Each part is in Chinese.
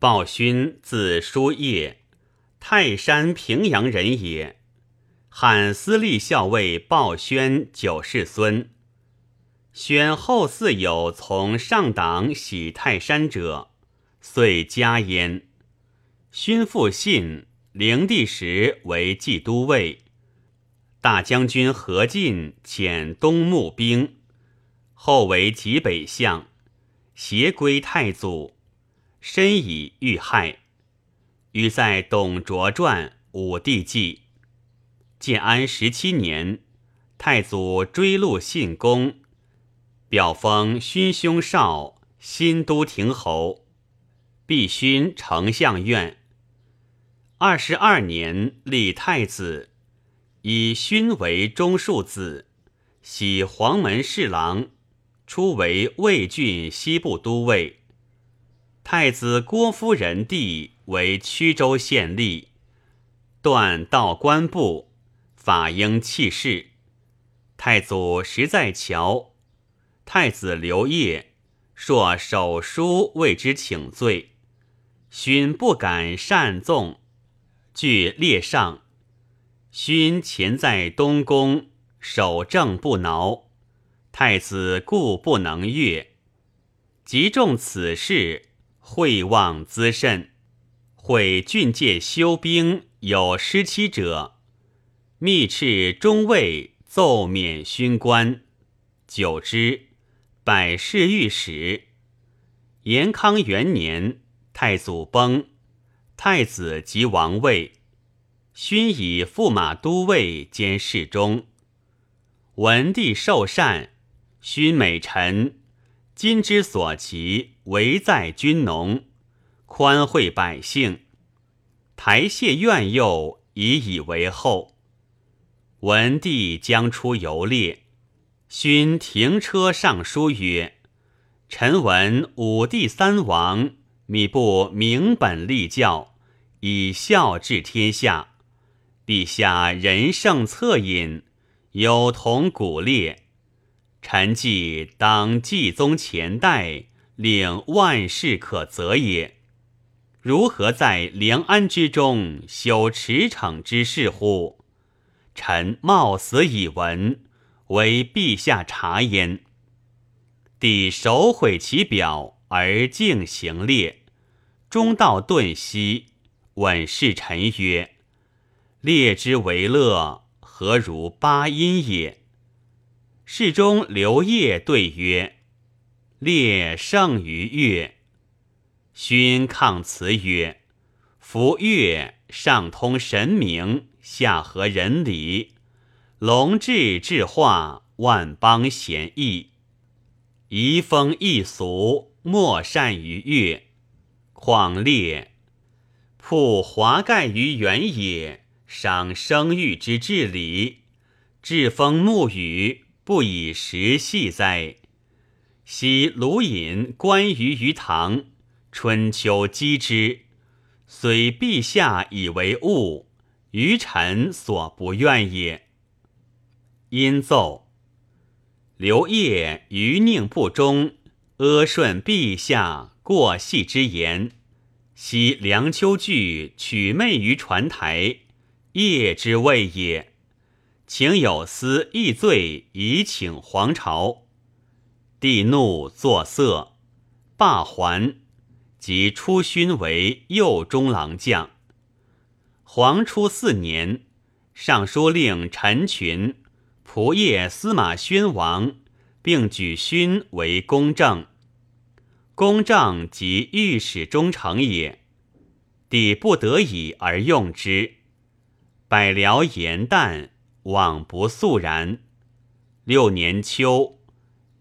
鲍勋字叔夜，泰山平阳人也。汉司隶校尉鲍宣九世孙。宣后嗣有从上党徙泰山者，遂加焉。勋复信，灵帝时为冀都尉。大将军何进遣东牧兵，后为济北相，携归太祖。身以遇害，于在董卓传武帝纪。建安十七年，太祖追录信公，表封勋兄少新都亭侯，必勋丞相院。二十二年，立太子，以勋为中庶子，徙黄门侍郎，初为魏郡西部都尉。太子郭夫人弟为曲州县吏，断道官部，法应弃市。太祖时在桥，太子刘烨朔手书为之请罪，勋不敢擅纵，据列上。勋前在东宫，守正不挠，太子故不能阅，即中此事。会望滋甚，会郡界修兵有失期者，密敕中尉奏免勋官。久之，百事御史。延康元年，太祖崩，太子即王位，勋以驸马都尉兼侍中。文帝受禅，勋美臣。今之所及，唯在君农，宽惠百姓。台榭苑佑，以以为后。文帝将出游猎，勋停车上书曰：“臣闻武帝三王，米不明本立教，以孝治天下。陛下仁圣恻隐，有同古烈。”臣既当继宗前代，领万事可责也。如何在梁安之中修驰骋之事乎？臣冒死以闻，为陛下察焉。帝手毁其表，而敬行列，中道顿息，问侍臣曰：“列之为乐，何如八音也？”侍中刘烨对曰：“烈胜于乐。”勋抗辞曰：“夫乐上通神明，下合人理，龙志智化，万邦贤义，移风易俗，莫善于乐。况烈铺华盖于原野，赏生育之至理，栉风沐雨。”不以时系哉？昔鲁隐观于于堂，春秋击之，虽陛下以为物，于臣所不愿也。因奏刘烨余宁不忠，阿顺陛下过隙之言。昔梁丘据取媚于船台，业之谓也。请有司议罪，以请皇朝。帝怒作色，罢还，即出勋为右中郎将。皇初四年，尚书令陈群、仆射司马宣王，并举勋为公正。公正即御史中丞也。帝不得已而用之。百僚言旦。往不肃然。六年秋，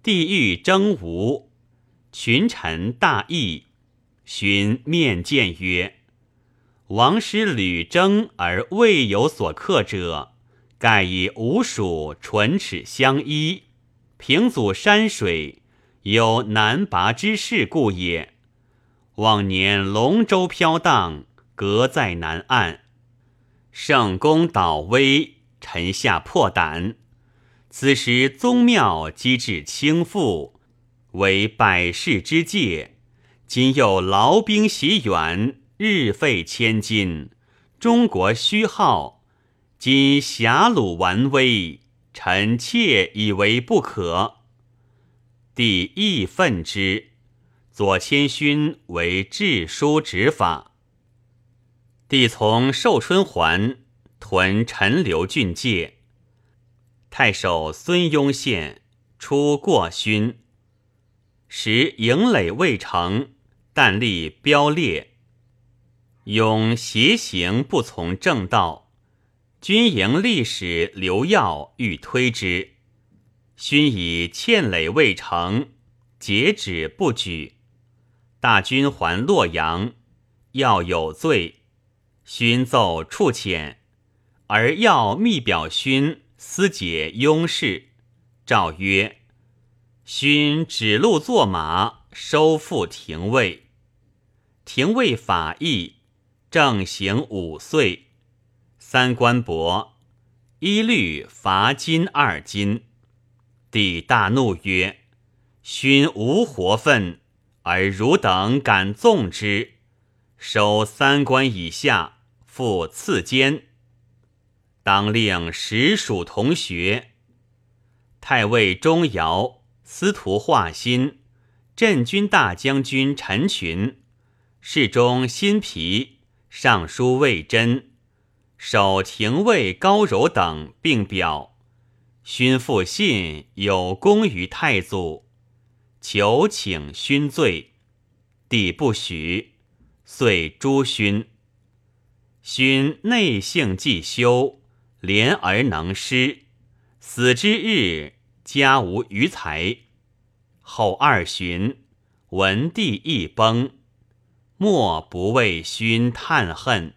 帝欲征吴，群臣大议，寻面见曰：“王师屡征而未有所克者，盖以吴蜀唇齿相依，平阻山水，有难拔之势故也。往年龙舟飘荡，隔在南岸，圣公倒危。”臣下破胆，此时宗庙机制倾覆，为百世之戒，今又劳兵袭远，日费千金，中国虚耗。今侠鲁顽威，臣妾以为不可。帝亦愤之，左谦勋为治书执法。帝从寿春还，屯陈留郡界。太守孙雍献出过勋，时营垒未成，但立标列。勇邪行不从正道，军营历史刘耀欲推之，勋以欠垒未成，截止不举。大军还洛阳，要有罪，勋奏处遣，而要密表勋。思解庸事，诏曰：“勋指鹿作马，收复廷尉。廷尉法役，正刑五岁。三官帛，一律罚金二金。”帝大怒曰：“勋无活分，而汝等敢纵之，收三官以下，复赐监。”当令实属同学，太尉钟繇、司徒华歆、镇军大将军陈群、侍中辛毗、尚书魏真、守廷尉高柔等并表，勋复信有功于太祖，求请勋罪，帝不许，遂诛勋。勋内性既修。廉而能施，死之日家无余财。后二旬，文帝一崩，莫不为勋叹恨。